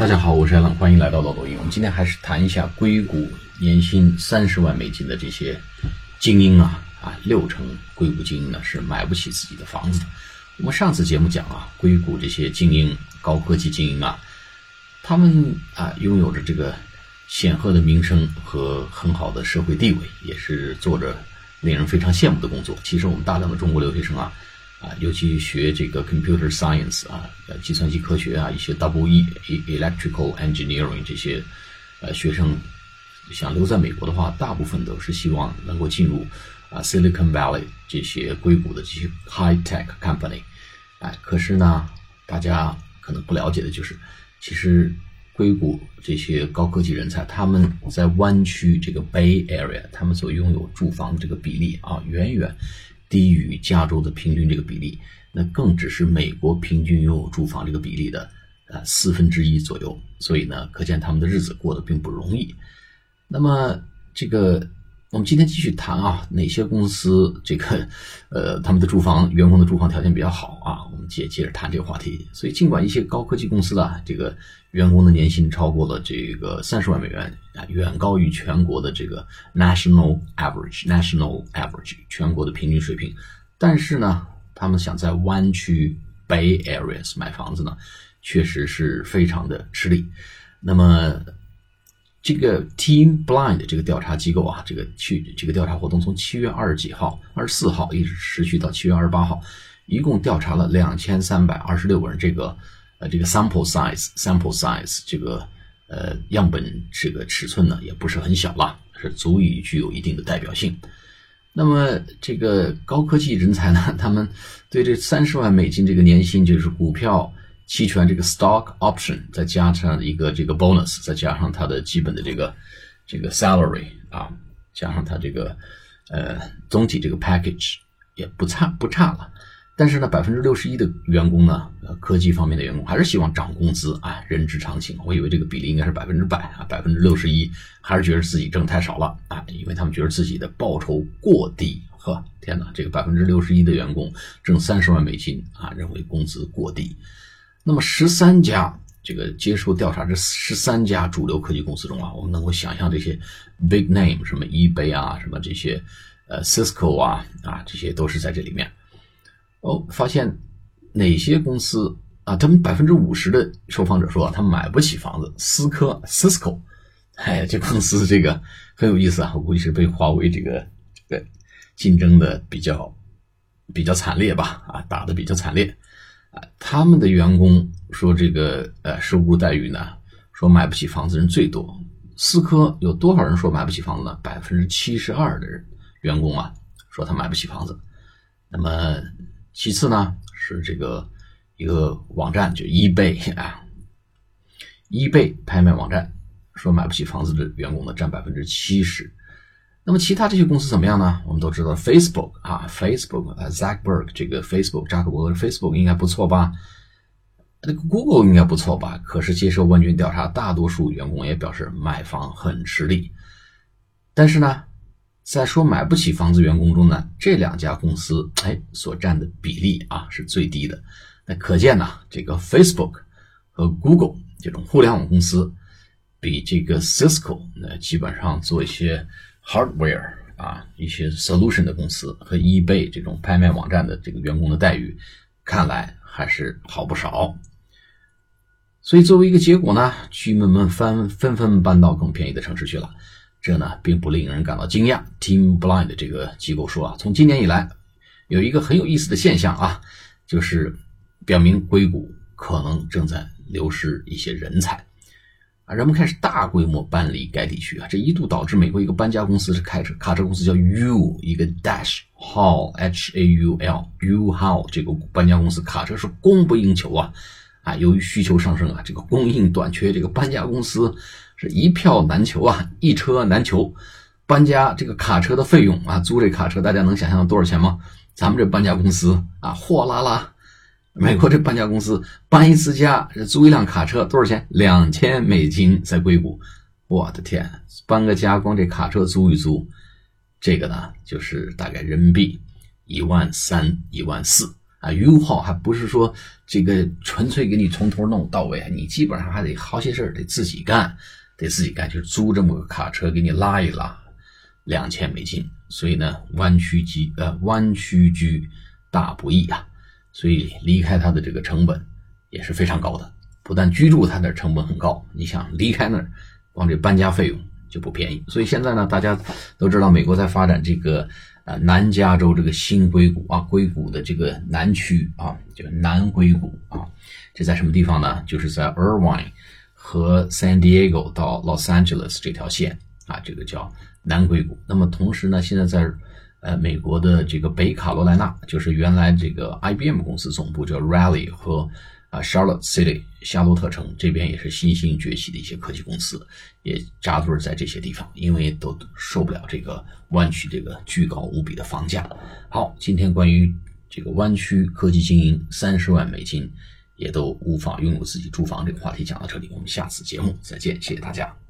大家好，我是艾冷，欢迎来到老抖音。我们今天还是谈一下硅谷年薪三十万美金的这些精英啊啊，六成硅谷精英呢是买不起自己的房子的。我们上次节目讲啊，硅谷这些精英、高科技精英啊，他们啊拥有着这个显赫的名声和很好的社会地位，也是做着令人非常羡慕的工作。其实我们大量的中国留学生啊。啊，尤其学这个 computer science 啊，呃，计算机科学啊，一些 double E electrical engineering 这些呃学生想留在美国的话，大部分都是希望能够进入啊 Silicon Valley 这些硅谷的这些 high tech company。哎，可是呢，大家可能不了解的就是，其实硅谷这些高科技人才，他们在湾区这个 Bay Area，他们所拥有住房这个比例啊，远远。低于加州的平均这个比例，那更只是美国平均拥有住房这个比例的呃四分之一左右，所以呢，可见他们的日子过得并不容易。那么这个。我们今天继续谈啊，哪些公司这个，呃，他们的住房员工的住房条件比较好啊？我们接接着谈这个话题。所以，尽管一些高科技公司的这个员工的年薪超过了这个三十万美元啊，远高于全国的这个 national average，national average 全国的平均水平，但是呢，他们想在湾区 Bay Areas 买房子呢，确实是非常的吃力。那么。这个 Team Blind 这个调查机构啊，这个去这个调查活动从七月二十几号、二十四号一直持续到七月二十八号，一共调查了两千三百二十六个人。这个呃，这个 sample size sample size 这个呃样本这个尺寸呢，也不是很小了，是足以具有一定的代表性。那么这个高科技人才呢，他们对这三十万美金这个年薪，就是股票。期权这个 stock option，再加上一个这个 bonus，再加上它的基本的这个这个 salary 啊，加上它这个呃总体这个 package 也不差不差了。但是呢，百分之六十一的员工呢，科技方面的员工还是希望涨工资啊，人之常情。我以为这个比例应该是百分之百啊，百分之六十一还是觉得自己挣太少了啊，因为他们觉得自己的报酬过低。呵，天哪，这个百分之六十一的员工挣三十万美金啊，认为工资过低。那么十三家这个接受调查，这十三家主流科技公司中啊，我们能够想象这些 big name 什么 eBay 啊，什么这些呃 Cisco 啊啊，这些都是在这里面。哦，发现哪些公司啊？他们百分之五十的受访者说他买不起房子。思科 Cisco，哎，这公司这个很有意思啊，我估计是被华为这个这个竞争的比较比较惨烈吧？啊，打的比较惨烈。啊，他们的员工说这个呃收入待遇呢，说买不起房子人最多。思科有多少人说买不起房子呢？百分之七十二的人员工啊说他买不起房子。那么其次呢是这个一个网站就 eBay 啊，eBay 拍卖网站说买不起房子的员工呢占百分之七十。那么其他这些公司怎么样呢？我们都知道，Facebook 啊，Facebook 啊，Zuckerberg 这个 Facebook 扎克伯格的 Facebook 应该不错吧？那个 Google 应该不错吧？可是接受问卷调查，大多数员工也表示买房很吃力。但是呢，在说买不起房子员工中呢，这两家公司哎所占的比例啊是最低的。那可见呢，这个 Facebook 和 Google 这种互联网公司，比这个 Cisco 那基本上做一些。Hardware 啊，一些 solution 的公司和 eBay 这种拍卖网站的这个员工的待遇，看来还是好不少。所以作为一个结果呢，居民们纷纷纷搬到更便宜的城市去了。这呢，并不令人感到惊讶。Team Blind 这个机构说啊，从今年以来，有一个很有意思的现象啊，就是表明硅谷可能正在流失一些人才。人们开始大规模搬离该地区啊，这一度导致美国一个搬家公司是开车卡车公司叫 U 一个 Dash Haul H A U L U Haul 这个搬家公司卡车是供不应求啊啊，由于需求上升啊，这个供应短缺，这个搬家公司是一票难求啊，一车难求。搬家这个卡车的费用啊，租这卡车大家能想象多少钱吗？咱们这搬家公司啊，货拉拉。美国这搬家公司搬一次家，租一辆卡车多少钱？两千美金在硅谷。我的天，搬个家光这卡车租一租，这个呢就是大概人民币一万三、一万四啊，U-Haul 还不是说这个纯粹给你从头弄到尾，你基本上还得好些事得自己干，得自己干，就是租这么个卡车给你拉一拉，两千美金。所以呢，弯曲居呃弯曲居大不易啊，所以离开它的这个成本也是非常高的。不但居住它的成本很高，你想离开那儿，光这搬家费用就不便宜。所以现在呢，大家都知道美国在发展这个呃南加州这个新硅谷啊，硅谷的这个南区啊，就南硅谷啊，这在什么地方呢？就是在 Irvine 和 San Diego 到 Los Angeles 这条线啊，这个叫。南硅谷。那么同时呢，现在在呃美国的这个北卡罗来纳，就是原来这个 IBM 公司总部叫 Raleigh 和啊 Charlotte City 夏洛特城这边也是新兴崛起的一些科技公司，也扎堆在这些地方，因为都受不了这个湾区这个巨高无比的房价。好，今天关于这个湾区科技精英三十万美金也都无法拥有自己住房这个话题讲到这里，我们下次节目再见，谢谢大家。